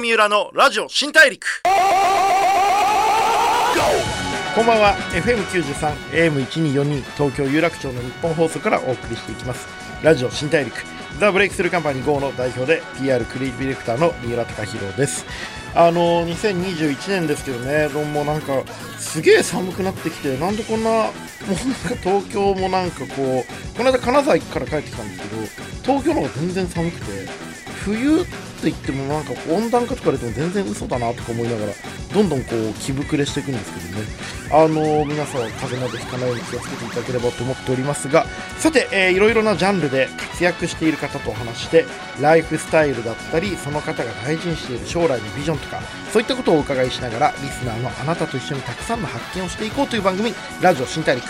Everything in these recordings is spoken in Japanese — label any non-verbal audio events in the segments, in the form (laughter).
三浦のラジオ新大陸。こんばんは。FM93 AM1242 東京有楽町の日本放送からお送りしていきます。ラジオ新大陸。ザ・ブレイクスルーカンパニー GO の代表で PR クリエイティブディレクターの三浦貴大です。あの2021年ですけどね。どうもなんかすげえ寒くなってきてなんでこんなもうなんか東京もなんかこうこの間金沢から帰ってきたんですけど東京の方が全然寒くて冬って言ってもなんか温暖化とかでも全然嘘だなとか思いながらどんどんこう気膨れしていくんですけどね。あの皆さん風邪などひかないように気をつけていただければと思っておりますがさて、えー、いろいろなジャンルで活躍している方とお話してライフスタイルだったりその方が大事にしている将来のビジョンとかそういったことをお伺いしながらリスナーのあなたと一緒にたくさんの発見をしていこうという番組ラジオ新大陸。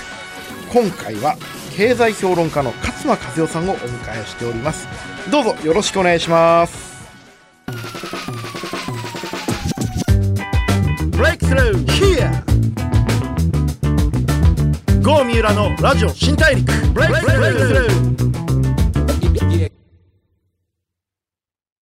今回は経済評論家の勝間和代さんをお迎えしております。どうぞよろしくお願いします。郷三浦のラジオ新大陸。ブレイクスルー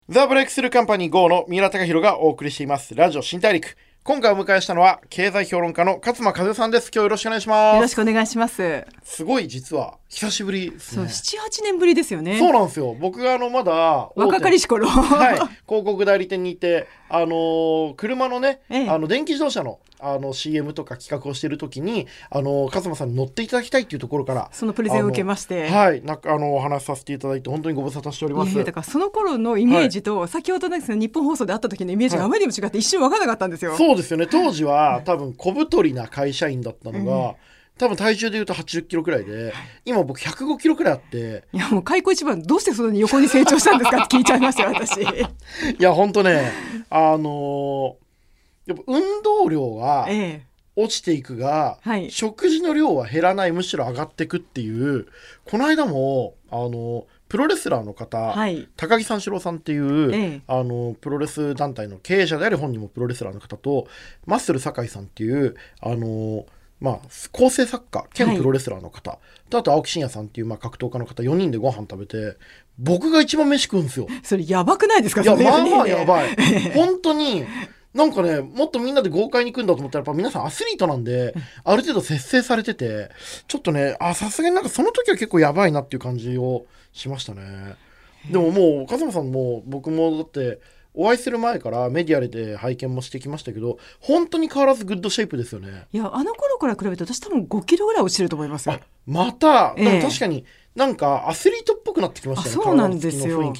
ザ・ブレイクスルーカンパニー GO の三浦貴大がお送りしています。ラジオ新大陸。今回お迎えしたのは経済評論家の勝間和代さんです。今日よろしくお願いします。よろしくお願いします。すごい実は久しぶりですね。そう、7、8年ぶりですよね。そうなんですよ。僕があの、まだ、若かりし頃。はい。広告代理店にいて、あのー、車のね、ええ、あの、電気自動車の、あの、CM とか企画をしているときに、あの、勝間さんに乗っていただきたいっていうところから、そのプレゼンを受けまして。はい。なんか、あの、お話しさせていただいて、本当にご無沙汰しております。だから、その頃のイメージと、はい、先ほどの日本放送で会った時のイメージがあまりにも違って、一瞬分からなかったんですよ。そうですよね。当時は、多分、小太りな会社員だったのが、うん多分体重でいうと80キロくらいで、今僕105キロくらいあって。いやもう開口一番どうしてそんなに横に成長したんですか？っ (laughs) て聞いちゃいましたよ、私。(laughs) いや、本当ね、あのー、やっぱ運動量は落ちていくが、ええ食事の量は減らない、むしろ上がっていくっていう、この間も、あのープロレスラーの方、はい、高木三四郎さんっていう、ええ、あのプロレス団体の経営者である本人もプロレスラーの方とマッスル酒井さんっていうあのまあ、構成作家兼プロレスラーの方、はい、あと青木真也さんっていうまあ格闘家の方。4人でご飯食べて僕が一番飯食うんですよ。(laughs) それやばくないですか？いやまあまあやばい。(laughs) 本当になんかねもっとみんなで豪快に行くんだと思ったらやっぱ皆さんアスリートなんである程度節制されててちょっとねあさすがになんかその時は結構やばいなっていう感じをしましたね。でももう風間さんも僕もだってお会いする前からメディアで拝見もしてきましたけど本当に変わらずグッドシェイプですよね。いやあの頃から比べて私多分5キロぐらい落ちてると思いますよ。また、ええ、確かになんかアスリートっぽくなってきましたね。そうなんですよ。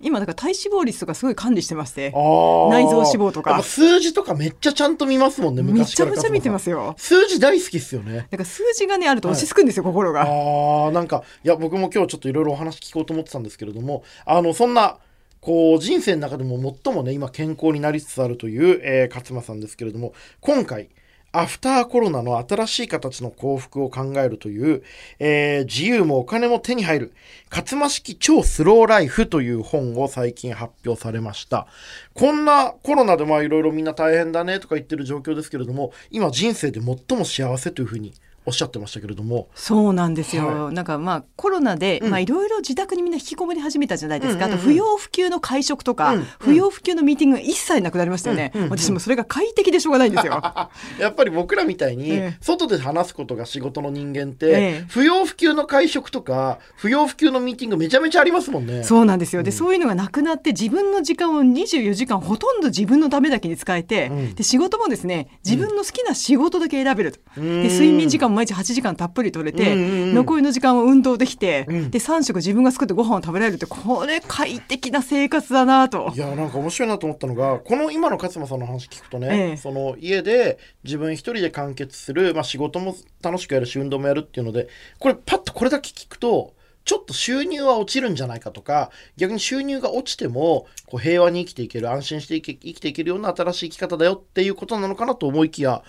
今だから体脂肪率とかすごい管理してまして内臓脂肪とか。数字とかめっちゃちゃんと見ますもんねめちゃめちゃ見てますよ。数字大好きですよね。だから数字がねあると落ち着くんですよ、はい、心が。ああなんかいや僕も今日ちょっといろいろお話聞こうと思ってたんですけれどもあのそんなこう人生の中でも最もね今健康になりつつあるという、えー、勝間さんですけれども今回アフターコロナの新しい形の幸福を考えるという、えー、自由もお金も手に入る、勝間式超スローライフという本を最近発表されました。こんなコロナでまあいろいろみんな大変だねとか言ってる状況ですけれども、今人生で最も幸せというふうにおっしゃってましたけれども。そうなんですよ、はい、なんかまあコロナで、まあいろいろ自宅にみんな引きこもり始めたじゃないですか、うんうんうん、あと不要不急の会食とか、うんうん、不要不急のミーティングが一切なくなりましたよね、うんうんうん、私もそれが快適でしょうがないんですよ。(laughs) やっぱり僕らみたいに外で話すことが仕事の人間って、ええ、不要不急の会食とか不要不急のミーティングめちゃめちゃありますもんね。そうなんですよ。で、うん、そういうのがなくなって自分の時間を24時間ほとんど自分のためだけに使えて、うん、で仕事もですね自分の好きな仕事だけ選べると、で睡眠時間も毎日8時間たっぷり取れて、うんうんうん、残りの時間を運動できて、うん、で3食自分が作ってご飯を食べられるってこれ快適な生活だなと。いやなんか面白いなと思ったのがこの今の勝間さんの話聞くとね、ええ、その家で自分一人で完結する、まあ、仕事も楽しくやるし運動もやるっていうのでこれパッとこれだけ聞くとちょっと収入は落ちるんじゃないかとか逆に収入が落ちてもこう平和に生きていける安心して生きていけるような新しい生き方だよっていうことなのかなと思いきや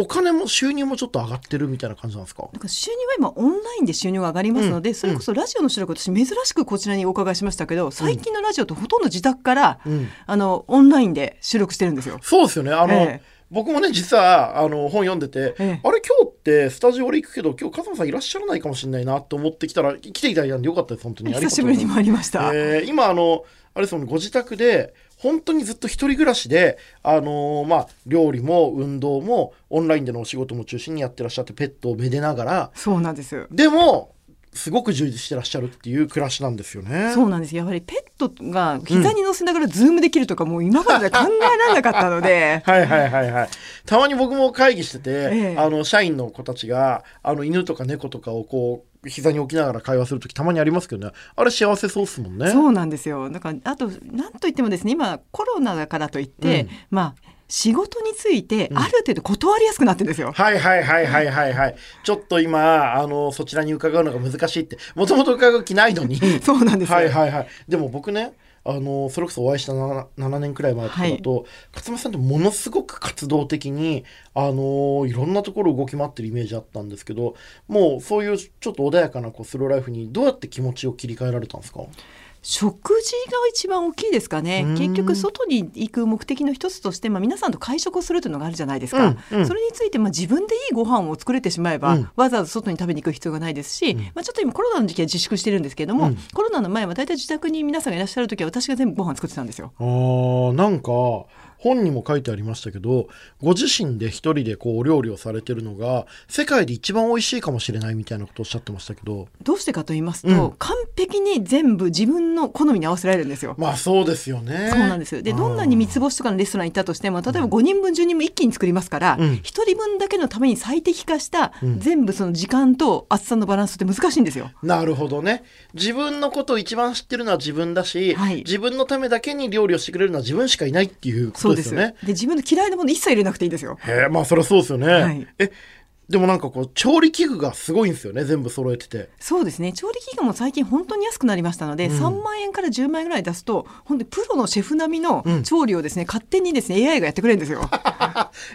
お金も収入もちょっと上がってるみたいな感じなんですか？なんか収入は今オンラインで収入が上がりますので、うん、それこそラジオの収録私珍しくこちらにお伺いしましたけど最近のラジオとほとんど自宅から、うん、あのオンラインで収録してるんですよ。そうですよね。あの、えー僕もね実はあの本読んでて、ええ、あれ今日ってスタジオ俺行くけど今日勝間さんいらっしゃらないかもしれないなと思ってきたら来ていただいたんでよかったです本当に。久しぶりにもありました、えー、今あのあれですもんご自宅で本当にずっと一人暮らしで、あのーまあ、料理も運動もオンラインでのお仕事も中心にやってらっしゃってペットをめでながら。そうなんです。でもすごく充実してらっしゃるっていう暮らしなんですよね。そうなんです。やはりペットが膝に乗せながらズームできるとか、もう今まで考えられなかったので。(laughs) はいはいはいはい。たまに僕も会議してて、ええ。あの社員の子たちがあの犬とか猫とかをこう膝に置きながら会話する時たまにありますけどね。あれ幸せそうっすもんね。そうなんですよだからあとなんといってもですね今コロナだからといって、うんまあ仕事についてある程度断りやすくなってるんですよ。はいはいはいはいはいはい。ちょっと今あのそちらに伺うのが難しいってもともと伺う気ないのに。(laughs) そうなんですよ。はいはいはい。でも僕ね、あのそれこそお会いした 7, 7年くらい前とかだと、勝間さんってものすごく活動的にあのいろんなところ動き回ってるイメージあったんですけど、もうそういうちょっと穏やかなこうスローライフにどうやって気持ちを切り替えられたんですか？食事が一番大きいですかね。うん。結局外に行く目的の一つとして、まあ、皆さんと会食をするというのがあるじゃないですか、うんうん。それについて、まあ、自分でいいご飯を作れてしまえば、うん。わざわざ外に食べに行く必要がないですし、うん。まあ、ちょっと今コロナの時期は自粛してるんですけれども、うん。コロナの前は大体自宅に皆さんがいらっしゃる時は私が全部ご飯作ってたんですよ。あーなんか本にも書いてありましたけどご自身で一人でこうお料理をされてるのが世界で一番美味しいかもしれないみたいなことをおっしゃってましたけど。どうしてかと言いますと、うん。完璧に全部自分の好みに合わせられるんですよ。まあそうですよね。そうなんですでどんなに三つ星とかのレストランに行ったとしても例えば5人分10人分一気に作りますから、うん。1人分だけのために最適化した、うん。全部その時間と厚さのバランスって難しいんですよ。なるほどね。自分のことを一番知ってるのは自分だし、はい。自分のためだけに料理をしてくれるのは自分しかいないっていうこそうですよね。で自分の嫌いなもの一切入れなくていいんですよ。へえまあそりゃそうですよね、はい。えでもなんかこう調理器具がすごいんですよね全部揃えてて。そうですね。調理器具も最近本当に安くなりましたので、うん。3万円から10万円ぐらい出すと本当にプロのシェフ並みのうん。調理をですね、勝手にですね AI がやってくれるんですよ。(laughs)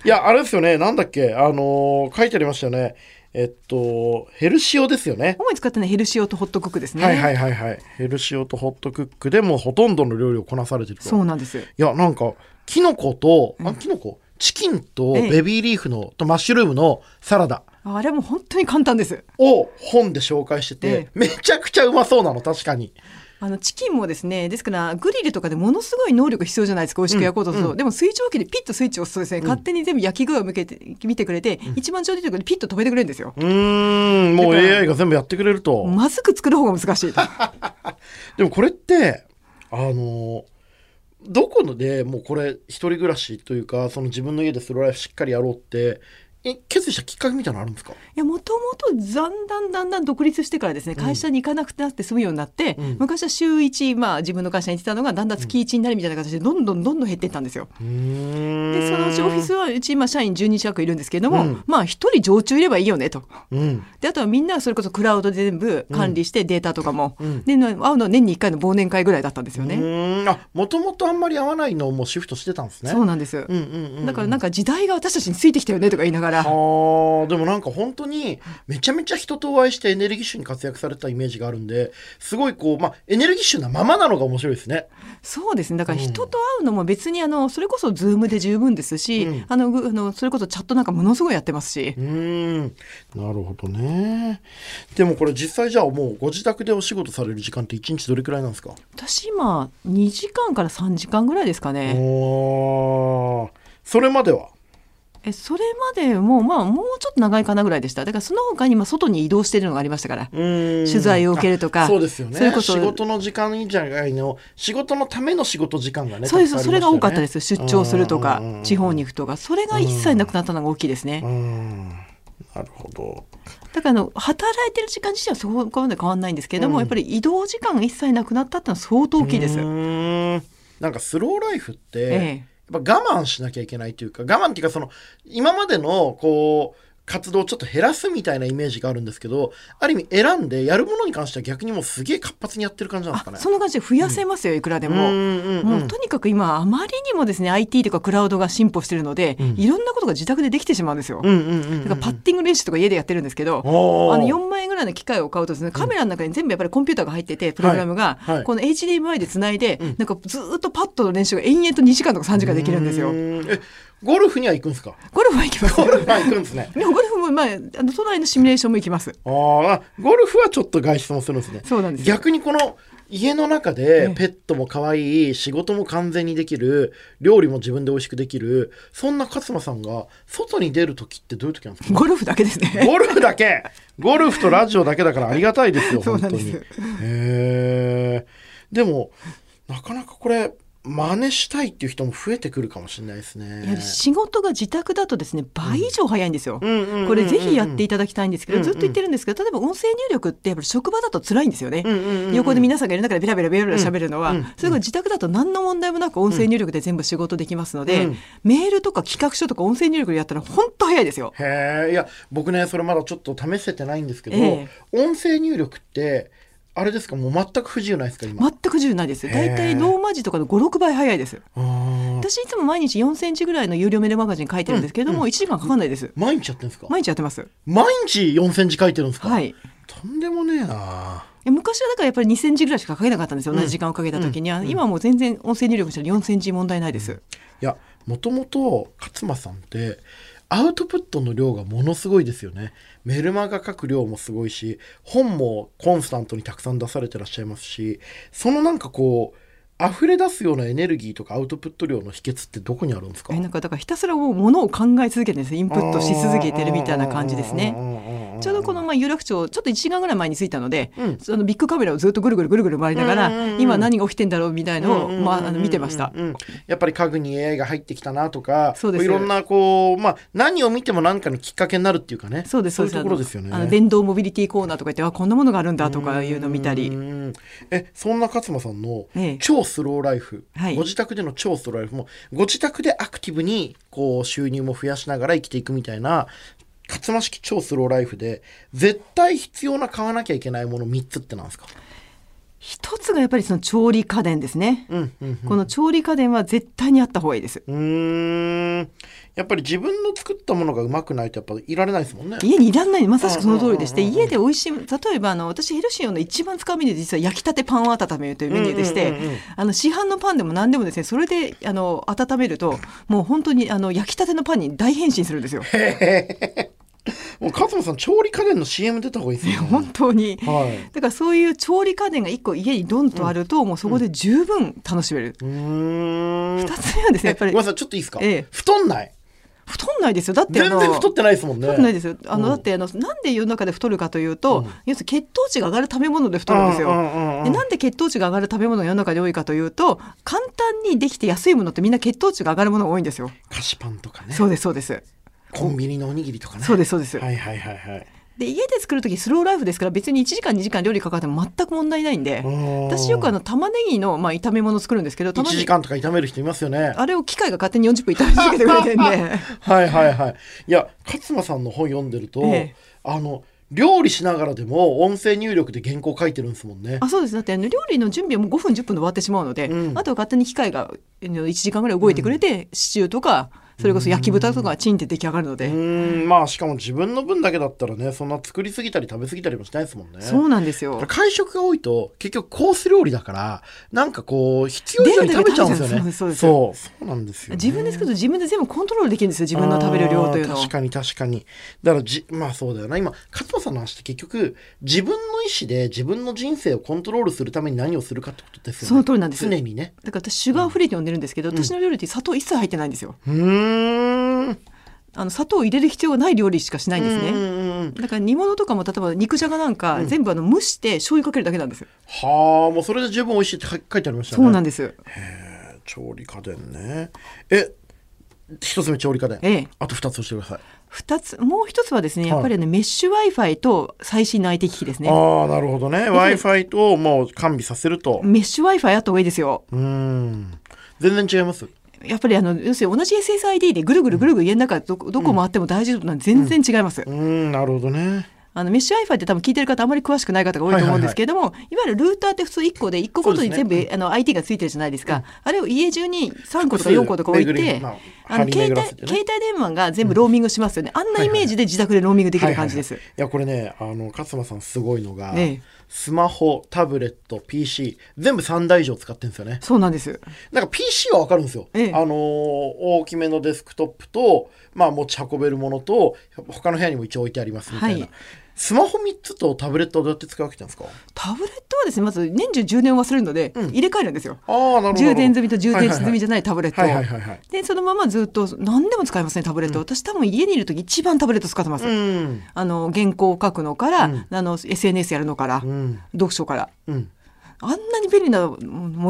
いやあれですよね。なんだっけ？あのー書いてありましたよね。えっとヘルシオですよね。主に使ってるのはヘルシオとホットクックですね。はいはいはいはい。ヘルシオとホットクックでもうほとんどの料理をこなされてると。そうなんです。いやなんかキノコと、うん。あキノコ？チキンとええ。ベビーリーフの、とマッシュルームのサラダ。あれも本当に簡単です。を本で紹介してて、ええ。めちゃくちゃうまそうなの確かに。あのチキンもですねですからグリルとかでものすごい能力必要じゃないですか美味しく焼こうとすると、うん。でも水蒸気でピッとスイッチを押すとですね、ん。勝手に全部焼き具合を向けて見てくれて、一番ちょうどいいところでピッと止めてくれるんですよ。うーんもう AI が全部やってくれると、まずく作る方が難しいと。(laughs) でもこれってあのどこのでもうこれ一人暮らしというかその自分の家でスローライフしっかりやろうってえ決意したきっかけみたいなのあるんですか？いやもともとだんだんだんだん独立してからですね会社に行かなくなって済むようになって、うん。昔は週1、まあ、自分の会社に行ってたのがだんだん月1になるみたいな形でどんどんどんどん減っていったんですよ。でそのうちオフィスはうち今社員12近くいるんですけれども、うん。まあ一人常駐いればいいよねと。うん。であとはみんなそれこそクラウドで全部管理してデータとかも、うん。で会うのは年に1回の忘年会ぐらいだったんですよね。あもともとあんまり合わないのをもうシフトしてたんですね。そうなんです、うんうんうんうん。だからなんか時代が私たちについてきたよねとか言いながらあーでもなんか本当にめちゃめちゃ人とお会いしてエネルギッシュに活躍されたイメージがあるんですごいこうまあエネルギッシュなままなのが面白いですね。そうですね。だから人と会うのも別にあのそれこそズームで十分ですし、うん。あのぐあのそれこそチャットなんかものすごいやってますし。う、ーん。なるほどね。でもこれ実際じゃあもうご自宅でお仕事される時間って1日どれくらいなんですか？私今2時間から3時間ぐらいですかね。それまでは？えそれまでもまあもうちょっと長いかなぐらいでした。だからその他にまあ外に移動してるのがありましたから。取取材を受けるとか。そうですよね。それこそ仕事の時間以外の仕事のための仕事時間がねそうです、それが多かったであす。出張するとか地方に行くとか。それが一切なくなったのが大きいですね、なるほど。だからあの働いてる時間自体はそこまで変わらないんですけれども、うん。やっぱり移動時間が一切なくなったってのは相当大きいです、なんかスローライフって、ええやっぱ我慢しなきゃいけないというか我慢っていうかその今までのこう活動をちょっと減らすみたいなイメージがあるんですけどある意味選んでやるものに関しては逆にもうすげえ活発にやってる感じなんですかね。あそんな感じで増やせますよ、いくらでも。うんうんうんもうとにかく今あまりにもですね IT とかクラウドが進歩してるので、うん。いろんなことが自宅でできてしまうんですよ。うんうんうんうんだからパッティング練習とか家でやってるんですけど、あの4万円ぐらいの機械を買うとですねカメラの中に全部やっぱりコンピューターが入っててプログラムが、はい。はいこの HDMI でつないで、うんなんかずーっとパッドの練習が延々と2時間とか3時間できるんですよ。えゴルフには行くんですか？ゴルフは行きます。ゴルフは行くんですね。でもゴルフもまああの都内のシミュレーションも行きます。あーあゴルフはちょっと外出もするんですね。そうなんですよ。逆にこの家の中えでえペットも可愛い仕事も完全にできる料理も自分で美味しくできるそんな勝間さんが外に出る時ってどういう時なんですか？ゴルフだけですね。ゴルフだけ？ゴルフとラジオだけだからありがたいですよ (laughs) そう本当になんですへえでもなかなかこれ真似したいっていう人も増えてくるかもしれないですね。仕事が自宅だとですね倍以上早いんですよ。これぜひやっていただきたいんですけど、ずっと言ってるんですけど例えば音声入力ってやっぱり職場だと辛いんですよね。横で皆さんがいる中でベラベラベラベラ喋るのは、それが自宅だと何の問題もなく音声入力で全部仕事できますので、うん。メールとか企画書とか音声入力でやったら本当早いですよ。へえいや僕ねそれまだちょっと試せてないんですけど、え。音声入力ってあれですか？もう全く不自由ないですか今、全く自由ないです。大体ローマ字とかの5、6倍早いです。私いつも毎日4センチぐらいの有料メールマガジン書いてるんですけれども、1時間かかんないです。毎日やってるんですか？毎日やってます。毎日4センチ書いてるんですか、はい。とんでもねえなえ昔はだからやっぱり2センチぐらいしか書けなかったんですよ、うん。同じ時間をかけた時には、今はもう全然音声入力したら4センチ問題ないです、いやもともと勝間さんってアウトプットの量がものすごいですよね。メルマガ書く量もすごいし本もコンスタントにたくさん出されてらっしゃいますしそのなんかこう溢れ出すようなエネルギーとかアウトプット量の秘訣ってどこにあるんですか？えなんかだからひたすらもうものを考え続けてですインプットし続けてるみたいな感じですね。ねちょうどこのまあ有楽町ちょっと1時間ぐらい前に着いたので、うんそのビッグカメラをずっとぐるぐるぐるぐる回りながら、うんうんうん今何が起きてんだろうみたいのを、まあ、あの見てました、うんうんやっぱり家具に AI が入ってきたなとかそうですいろんなこう、まあ、何を見ても何かのきっかけになるっていうかねそうですそういうところですよね。あの電動モビリティコーナーとか言ってあこんなものがあるんだとかいうのを見たりうんえそんな勝間さんのええ超スローライフ、はいご自宅での超スローライフもご自宅でアクティブにこう収入も増やしながら生きていくみたいな勝間式超スローライフで絶対必要な買わなきゃいけないもの3つってなんですか、一つがやっぱりその調理家電ですね、うんうんうん。この調理家電は絶対にあった方がいいです。うーん。やっぱり自分の作ったものがうまくないとやっぱいられないですもんね。家にいらんない。まさしくその通りでしてうんうんうんうん。家で美味しい例えばあの私ヘルシオの一番使うメニューで実は焼きたてパンを温めるというメニューでして、うんうんうん。うんあの市販のパンでも何でもですねそれであの温めるともう本当にあの焼きたてのパンに大変身するんですよ。もう勝間さん調理家電の CM 出た方がいいですよ、ね。本当にはい。だからそういう調理家電が一個家にドンとあると、もうそこで十分楽しめる。うーん。二つ目はですねやっぱりえごめんなさいちょっといいですか、ええ太んない？太んないですよだって全然太ってないですもんね太ってないですよあの、うんだってあのなんで世の中で太るかというと、うん要するに血糖値が上がる食べ物で太るんですよ。うんうんうんうんでなんで血糖値が上がる食べ物が世の中で多いかというと簡単にできて安いものってみんな血糖値が上がるものが多いんですよ。菓子パンとかねそうですそうです。コンビニのおにぎりとかね。そうですそうです。はいはいはいはい。で家で作る時スローライフですから別に1時間2時間料理かかっても全く問題ないんで私よくあの玉ねぎのまあ炒め物作るんですけど1玉ねぎ時間とか炒める人いますよね。あれを機械が勝手に40分炒め続けてくれてんで。(laughs) はいはいはい。いや勝間さんの本読んでると、ええ。あの料理しながらでも音声入力で原稿書いてるんですもんね。あそうです。だってあの料理の準備はもう5分10分で終わってしまうので、うん。あとは勝手に機械があの1時間ぐらい動いてくれて、シチューとかそれこそ焼き豚とかチンって出来上がるので、うーん。まあしかも自分の分だけだったらねそんな作りすぎたり食べ過ぎたりもしないですもんね。そうなんですよ。会食が多いと結局コース料理だからなんかこう必要以上に食べちゃうんですよね。そう。そう。なんですよ、ね、自分で作ると自分で全部コントロールできるんですよ自分の食べる量というのをあー確かに確かに。だからじまあそうだよな。今勝間さんの話って結局自分の意思で自分の人生をコントロールするために何をするかってことですよね。その通りなんです。常にねだから私シュガーフリーって呼んでるんですけど、私の料理って砂糖一切入ってないんですよ。うあの砂糖を入れる必要がない料理しかしないんですね、うんうんうんだから煮物とかも例えば肉じゃがなんか、全部あの蒸して醤油かけるだけなんですよ、はあもうそれで十分美味しいって書書いてありましたね。そうなんです。へえ調理家電ね。え一つ目調理家電、ええ。あと二つ教えてください、二つもう一つはですねやっぱりあの、メッシュ w i f i と最新の IT 機器ですね。ああなるほどね。w i f i ともう完備させると。メッシュ w i f i あった方がいいですよ。うーん。全然違います？やっぱりあの要するに同じ SSID でぐるぐるぐるぐる家の中どこどこ回っても大丈夫なんで全然違います、うーんなるほどね。あのメッシュ Wi-Fi って多分聞いてる方あまり詳しくない方が多いと思うんですけれども、いわゆるルーターって普通1個で1個ごとに全部、そうですあの IT がついてるじゃないですか、あれを家中に3個とか4個とか置いて、ああの携帯ね。携帯電話が全部ローミングしますよね、あんなイメージで自宅でローミングできる感じです。はいはいはい。いやこれねあの勝間さんすごいのが、ええ。スマホタブレット PC 全部3台以上使ってるんですよね。そうなんです。なんか PC はわかるんですよ、ええ。あのー大きめのデスクトップと、まあ、持ち運べるものと他の部屋にも一応置いてありますみたいな、はいスマホ3つとタブレットはどうやって使うわけなんですか？タブレットはですねまず年中充電を忘れるので、うん。入れ替えるんですよ。充電済みと充電済みじゃないタブレットを、はいはいはいはいでそのままずっと何でも使えますねタブレット、私多分家にいる時一番タブレット使ってます、うん。あの原稿を書くのから、うん。あの SNS やるのから、うん。読書から。うん。あんなに便利なも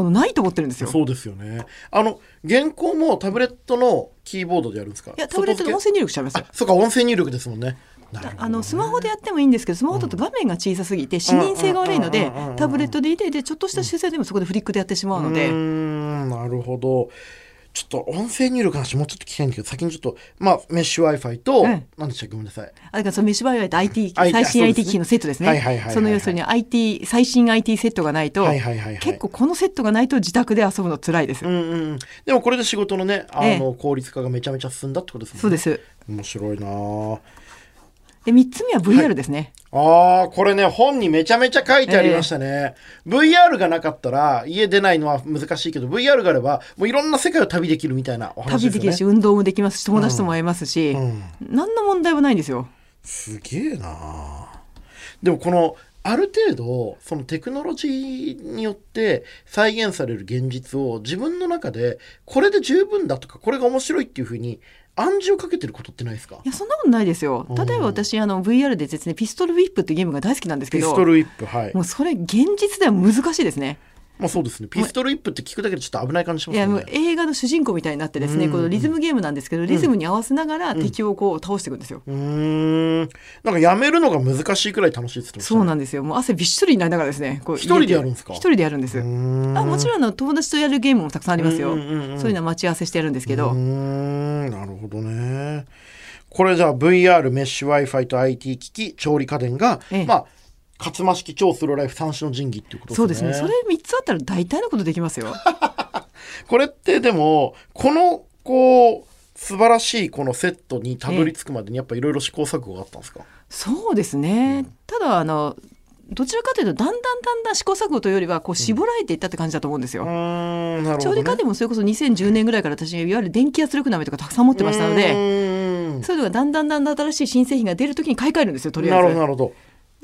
のないと思ってるんですよ。そうですよね。あの原稿もタブレットのキーボードでやるんですか？いやタブレットで音声入力しちゃいます。よそうか音声入力ですもんねあのスマホでやってもいいんですけどスマホだと画面が小さすぎて視認性が悪いのでタブレットでいてでちょっとした修正でもそこでフリックでやってしまうので。うなるほど。ちょっと音声入力の話もうちょっと聞きたいんだけど先にちょっとまあメッシュ Wi-Fi と、うん何でしたっけごめんなさい。あだからそのメッシュバイオイと IT あ最新 IT 機器のセットですね。はいはいはいはいはい。その要するに IT 最新 IT セットがないと結構このセットがないと自宅で遊ぶの辛いですうんうんうん。でもこれで仕事のねあえの効率化がめちゃめちゃ進んだってことですもんね。そうです。面白いなあで3つ目は VR ですね、あーこれね本にめちゃめちゃ書いてありましたね、VR がなかったら家出ないのは難しいけど VR があればもういろんな世界を旅できるみたいなお話ですよね。旅できるし運動もできますし友達とも会えますし、うん。何の問題もないんですよ。すげえなでもこのある程度そのテクノロジーによって再現される現実を自分の中でこれで十分だとかこれが面白いっていうふうに暗示をかけてることってないですか？いやそんなことないですよ。うん。例えば私あの VR でですねピストルウィップっていうゲームが大好きなんですけどピストルウィップはい。もうそれ現実では難しいですねまあそうですね。ピストルウィップって聞くだけでちょっと危ない感じしまいやもう映画の主人公みたいになってですね、うん。このリズムゲームなんですけどリズムに合わせながら敵をこう倒していくんですよ、うーん。なんかやめるのが難しいくらい楽しいってね。そうなんですよ。もう汗びっしょりになりながらですねこう一人でやるんですか？一人でやるんです、あもちろんあの友達とやるゲームもたくさんありますよ、そういうのは待ち合わせしてやるんですけど、うーん。なるほどね。これじゃあ VR メッシュ Wi-Fi と IT 機器調理家電が、ええ。まあ勝間式超スローライフ三種の神器っていうことですね。そうですね。それ3つあったら大体のことできますよ。(laughs) これってでもこのこう素晴らしいこのセットにたどり着くまでにやっぱいろいろ試行錯誤があったんですか、そうですね、ただあのどちらかというとだんだんだんだん試行錯誤というよりはこう絞られていったって感じだと思うんですよ、うーんね、調理家電もそれこそ2010年ぐらいから私いわゆる電気圧力鍋とかたくさん持ってましたのうでそういうのがだんだんだんだん新しい新製品が出るときに買い替えるんですよとりあえず。どなるほど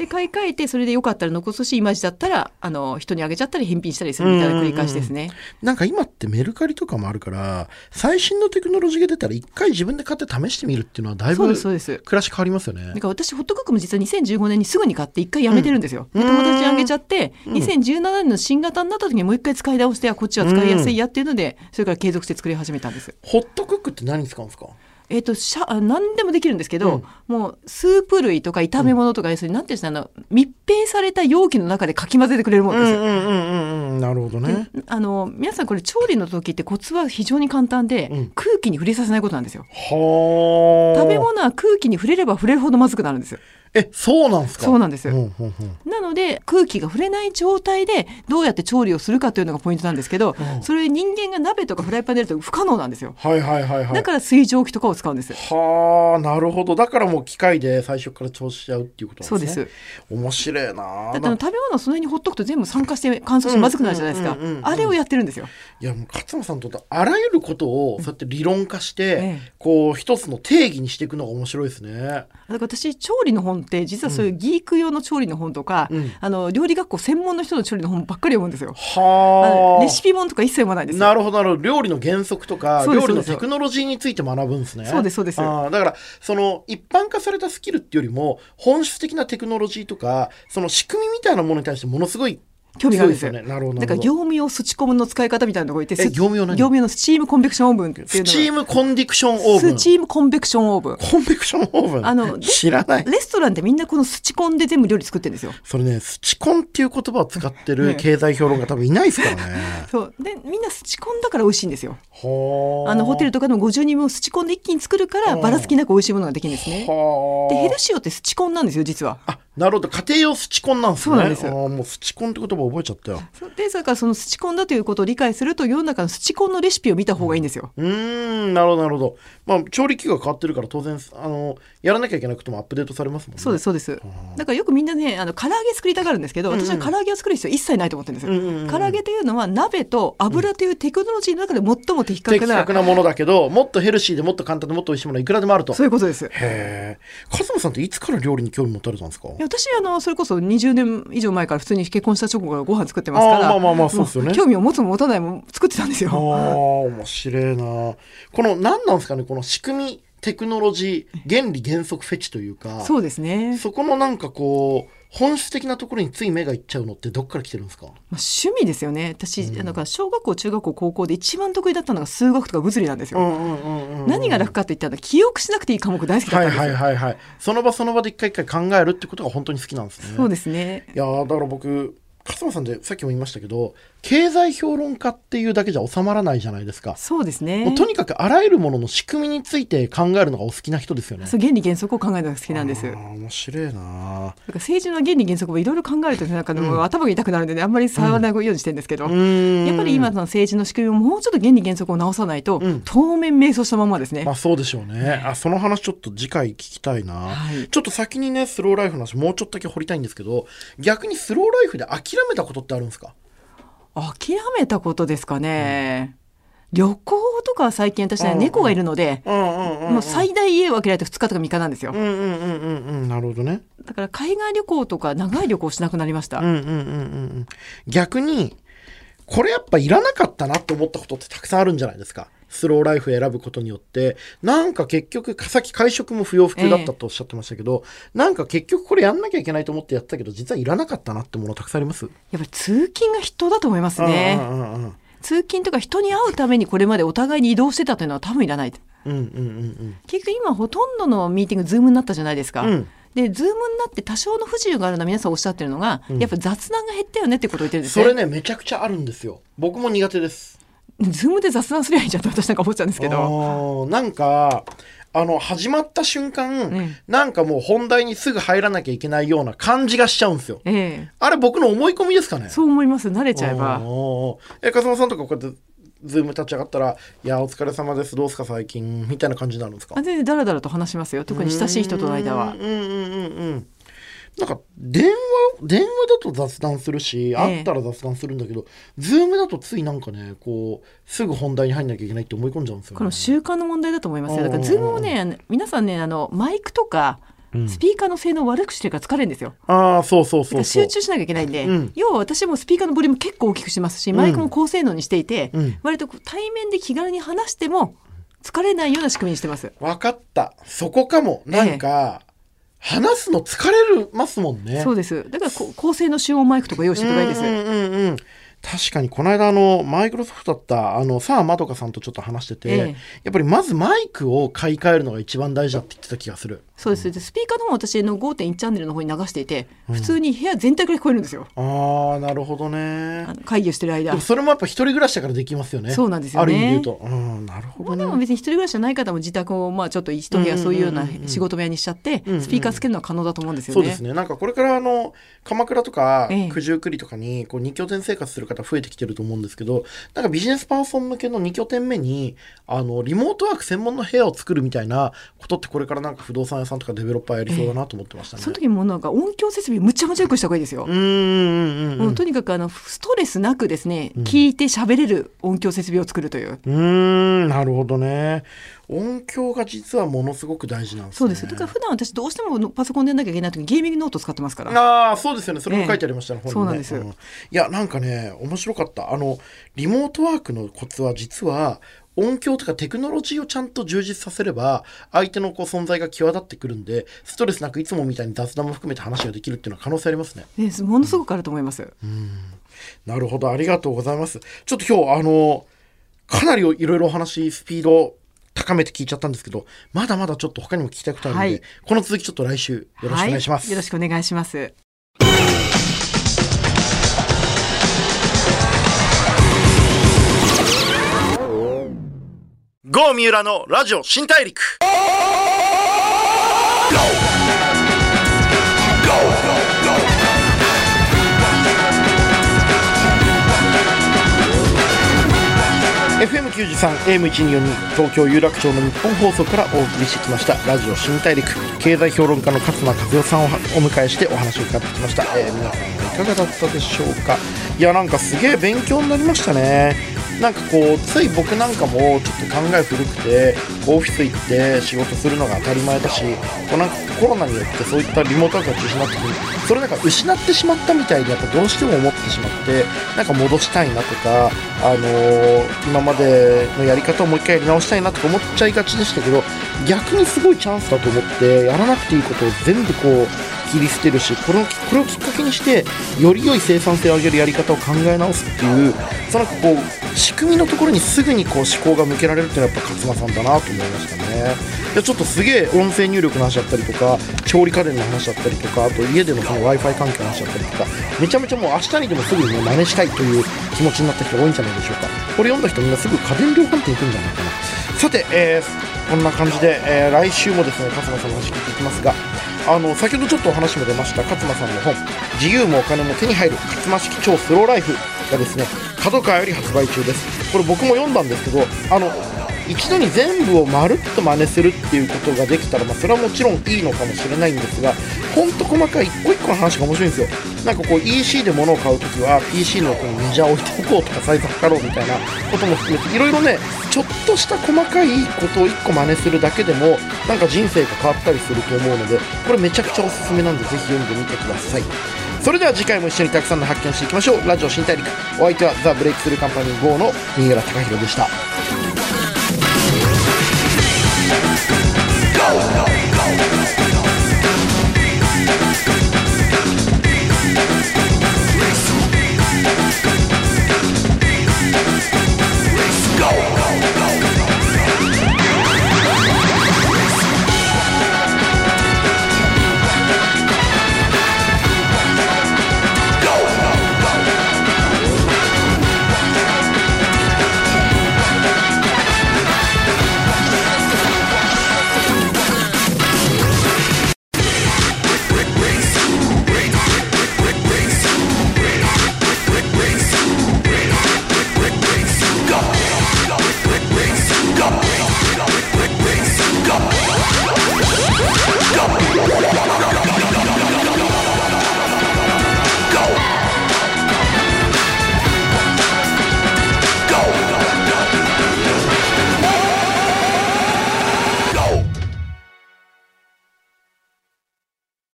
で買い替えてそれでよかったら残すしいまいちだったらあの人にあげちゃったり返品したりするみたいな繰り返しですね、なんか今ってメルカリとかもあるから最新のテクノロジーが出たら一回自分で買って試してみるっていうのはだいぶそうですそうです。暮らし変わりますよね。だから私ホットクックも実は2015年にすぐに買って一回やめてるんですよ、うん。で友達にあげちゃって、うん。2017年の新型になった時にもう一回使い直してあこっちは使いやすいやっていうので、それから継続して作り始めたんです。ホットクックって何に使うんですか？えっ、としゃあ何でもできるんですけど、もうスープ類とか炒め物とか要するに何ていうんですかあの密閉された容器の中でかき混ぜてくれるものですよ、うんうんうんうん。なるほどね。であの皆さんこれ調理の時ってコツは非常に簡単で、うん。空気に触れさせないことなんですよ。はあ。食べ物は空気に触れれば触れるほどまずくなるんですよえそうなんですか？そうなんです。うんうんうん。なので空気が触れない状態でどうやって調理をするかというのがポイントなんですけど、うん。それ人間が鍋とかフライパンでやると不可能なんですよ。はいはいはいはい。だから水蒸気とかを使うんです。はあなるほど。だからもう機械で最初から調子しちゃうっていうことそうですなんです。ね面白いなだって食べ物をその辺にほっとくと全部酸化して乾燥してまずくなるじゃないですかうんうんうんうん。あれをやってるんですよ。いやもう勝間さんとってあらゆることをそうやって理論化して、ええ。こう一つの定義にしていくのが面白いですね。だから私調理の本って実はそういうギーク用の調理の本とか、うんあの料理学校専門の人の調理の本ばっかり読むんですよ。あはあ。のレシピ本とか一切読まないですよ。なるほどなるほど料理の原則とか料理のテクノロジーについて学ぶんですね。そうですそうですあーだからその一般化されたスキルっていうよりも本質的なテクノロジーとかその仕組みみたいなものに対してものすごい興味があるんですよ。ね。なるほどなだから業務用スチコムの使い方みたいなのがいて、え業務用何？業務用のスチームコンベクションオーブンっていうスチームコンディクションオーブン？スチームコンベクションオーブン。コンベクションオーブン？あので知らない。レストランってみんなこのスチコンで全部料理作ってるんですよ。それねスチコンっていう言葉を使ってるね。経済評論家多分いないですからね。そう。でみんなスチコンだから美味しいんですよ。はあ。のホテルととかでも50人分スチコンで一気に作るからうんばらつきなく美味しいものができるんですね。でヘルはシオってスチコンなんですよ実は。ああなるほど。家庭用スチコンなんですね。そうなんですあーもうスチコンって言葉覚えちゃったよ。でそれからそのスチコンだということを理解すると世の中のスチコンのレシピを見た方がいいんですよ。うーんなるほどなるほど。まあ調理器具が変わってるから当然あのやらなきゃいけなくてもアップデートされますもんね。そうですそうです。だからよくみんなねあの唐揚げ作りたがるんですけど、私は唐揚げを作る必要一切ないと思ってるんですよ。うんうんうん唐揚げというのは鍋と油というテクノロジーの中で最も的確的な、確なものだけどもっとヘルシーでもっと簡単でもっと美味しいものはいくらでもあると。そういうことです。へえ勝間さんっていつから料理に興味持たれたんですか？いや私あのそれこそ20年以上前から普通に結婚した直後からご飯作ってますからまあまあまあそうですよね。も興味を持つも持たないも作ってたんですああよ。面白いな。この何なんですかねこの仕組みテクノロジー原理原則フェチというかそうですね、そこのなんかこう本質的なところについ目がいっちゃうのってどっから来てるんですか？まあ、趣味ですよね私、あの小学校中学校高校で一番得意だったのが数学とか物理なんですよ。うんうんうんうん何が楽かって言ったら記憶しなくていい科目大好きだはいったんですよ。はいはいはいその場その場で一回一回考えるってことが本当に好きなんですねそうですね。いやーだから僕勝間さんでさっきも言いましたけど経済評論家っていうだけじゃ収まらないじゃないですか、そうですね。とにかくあらゆるものの仕組みについて考えるのがお好きな人ですよねそう原理原則を考えるのが好きなんです。面白いなら政治の原理原則もいろいろ考えるとなんかもう頭が痛くなるんでねあんまり触らないようにしてるんですけど、ーやっぱり今の政治の仕組みをもうちょっと原理原則を直さないと、ん当面迷走したままですね。まあそうでしょうね。あ、その話ちょっと次回聞きたいな。はいちょっと先にね、スローライフの話もうちょっとだけ掘りたいんですけど、逆にスローライフで諦めたことってあるんですか？諦めたことですかね。旅行とかは最近私ねうん猫がいるので、うんうんうん。もう最大家を分けられて2日とか3日なんですようん。うんうんうんうん。なるほどね。だから海外旅行とか長い旅行しなくなりました。うんうんうんうんうん。逆に、これやっぱいらなかったなって思ったことってたくさんあるんじゃないですか。スローライフ選ぶことによって、なんか結局、さっき会食も不要不急だったとおっしゃってましたけど、なんか結局これやんなきゃいけないと思ってやってたけど、実はいらなかったなってものたくさんありますやっぱり通勤が人だと思いますね。うんうんうんうん通勤とか人に会うためにこれまでお互いに移動してたというのは多分いらない。うんうんうん結局今ほとんどのミーティングズームになったじゃないですか。うんでズームになって多少の不自由があるのは皆さんおっしゃってるのが、やっぱ雑談が減ったよねってことを言ってるんですね。それねめちゃくちゃあるんですよ僕も苦手ですズームで雑談すりゃいいじゃんって私なんか思っちゃうんですけど。あーなんかあの始まった瞬間、んなんかもう本題にすぐ入らなきゃいけないような感じがしちゃうんですよええあれ僕の思い込みですかね？そう思います。慣れちゃえば。え風間さんとかこうやってズーム立ち上がったら「いやお疲れ様ですどうすか最近」みたいな感じになるんですか？あ全然だらだらと話しますよ。特に親しい人との間はうん。うんうんうんうんなんか電話電話だと雑談するし、え会ったら雑談するんだけどズームだとついなんかねこうすぐ本題に入んなきゃいけないって思い込んじゃうんですよね。この習慣の問題だと思いますよ。だからうんズームをね、皆さんね、あのマイクとかスピーカーの性能を悪くしてるから疲れるんですよ。ああそうそうそう集中しなきゃいけないんで、うん。要は私もスピーカーのボリューム結構大きくしてますし、マイクも高性能にしていて、うん。割と対面で気軽に話しても疲れないような仕組みにしてます。分かった。そこかも。なんか、話すの疲れますもんね。そうです。だからこ高性能集音マイクとか用意しておいいいです。うんうんうんうん確かにこの間あのマイクロソフトだったあのさあまどかさんとちょっと話してて、ええ。やっぱりまずマイクを買い替えるのが一番大事だって言ってた気がするそうです。でスピーカーの方も私の5.1チャンネルの方に流していて、普通に部屋全体から聞こえるんですよ。ああなるほどね。会議をしてる間。それもやっぱ一人暮らしだからできますよね。そうなんですよね。ある意味で言うと。うんなるほどね。まあでも別に一人暮らしじゃない方も自宅をまあちょっと一部屋そういうような仕事部屋にしちゃってうんうんスピーカーつけるのは可能だと思うんですよね。そうですね。なんかこれからあの鎌倉とかええ。九十九里とかにこう二拠点生活する方増えてきてると思うんですけどなんかビジネスパーソン向けの二拠点目にあのリモートワーク専門の部屋を作るみたいなことってこれからなんか不動産屋さんとかデベロッパーやりそうだなと思ってましたね。その時もなんか音響設備むちゃむちゃ良くした方がいいですよ。うーん。うん。うんうんもうとにかくあのストレスなくですね、聞いて喋れる音響設備を作るという。うーん。なるほどね。音響が実はものすごく大事なんですね。そうです。だから普段私どうしてもパソコンでなきゃいけない時にゲーミングノート使ってますから。ああそうですよね。それも書いてありましたね、ええ本にね。そうなんです。いやなんかね面白かった。あのリモートワークのコツは実は音響とかテクノロジーをちゃんと充実させれば相手のこう存在が際立ってくるんでストレスなくいつもみたいに雑談も含めて話ができるっていうのは可能性ありますね。ねものすごくあると思います。なるほど。ありがとうございます。ちょっと今日あのかなりいろいろお話スピード高めて聞いちゃったんですけどまだまだちょっと他にも聞きたいことあるので、はい。この続きちょっと来週よろしくお願いします、はよろしくお願いします。ゴー三浦のラジオ新大陸。FM93AM124 に、東京有楽町の日本放送からお送りしてきました、ラジオ新大陸、経済評論家の勝間和代さんをお迎えしてお話を伺ってきました。えー、皆さんいかがだったでしょうか？いや、なんかすげえ勉強になりましたね。なんかこうつい僕なんかもちょっと考え古くてオフィス行って仕事するのが当たり前だしこうなんかコロナによってそういったリモートワークが中止になった時にそれなんか失ってしまったみたいでやっぱどうしても思ってしまってなんか戻したいなとか、あのー今までのやり方をもう一回やり直したいなとか思っちゃいがちでしたけど逆にすごいチャンスだと思ってやらなくていいことを全部こう切り捨てるしこれをこれをきっかけにしてより良い生産性を上げるやり方を考え直すっていうそのこう仕組みのところにすぐにこう思考が向けられるっていうのはやっぱ勝間さんだなと思いましたね。いやちょっとすげえ音声入力の話だったりとか調理家電の話だったりとかあと家でのその w i f i 環境の話だったりとかめちゃめちゃもう明日にでもすぐにね真似したいという気持ちになった人多いんじゃないでしょうか。これ読んだ人みんなすぐ家電量販店行くんじゃないかな。さて、えーこんな感じで、えー来週もですね勝間さんの話聞いていきますがあの先ほどちょっとお話も出ました勝間さんの本「自由もお金も手に入る勝間式超スローライフ」がですね角川より発売中です。これ僕も読んだんですけどあの一度に全部をまるっと真似するっていうことができたら、まあ、それはもちろんいいのかもしれないんですがほんと細かい一個一個の話が面白いんですよ。なんかこう EC で物を買うときは PC の横にメジャー置いておこうとかサイズ測ろうみたいなことも含めていろいろねちょっとした細かいことを一個真似するだけでもなんか人生が変わったりすると思うのでこれめちゃくちゃおすすめなんでぜひ読んでみてください。それでは次回も一緒にたくさんの発見をしていきましょう。ラジオ新大陸。お相手はザ・ブレイクスルーカンパニー GO の新浦貴弘でした。go.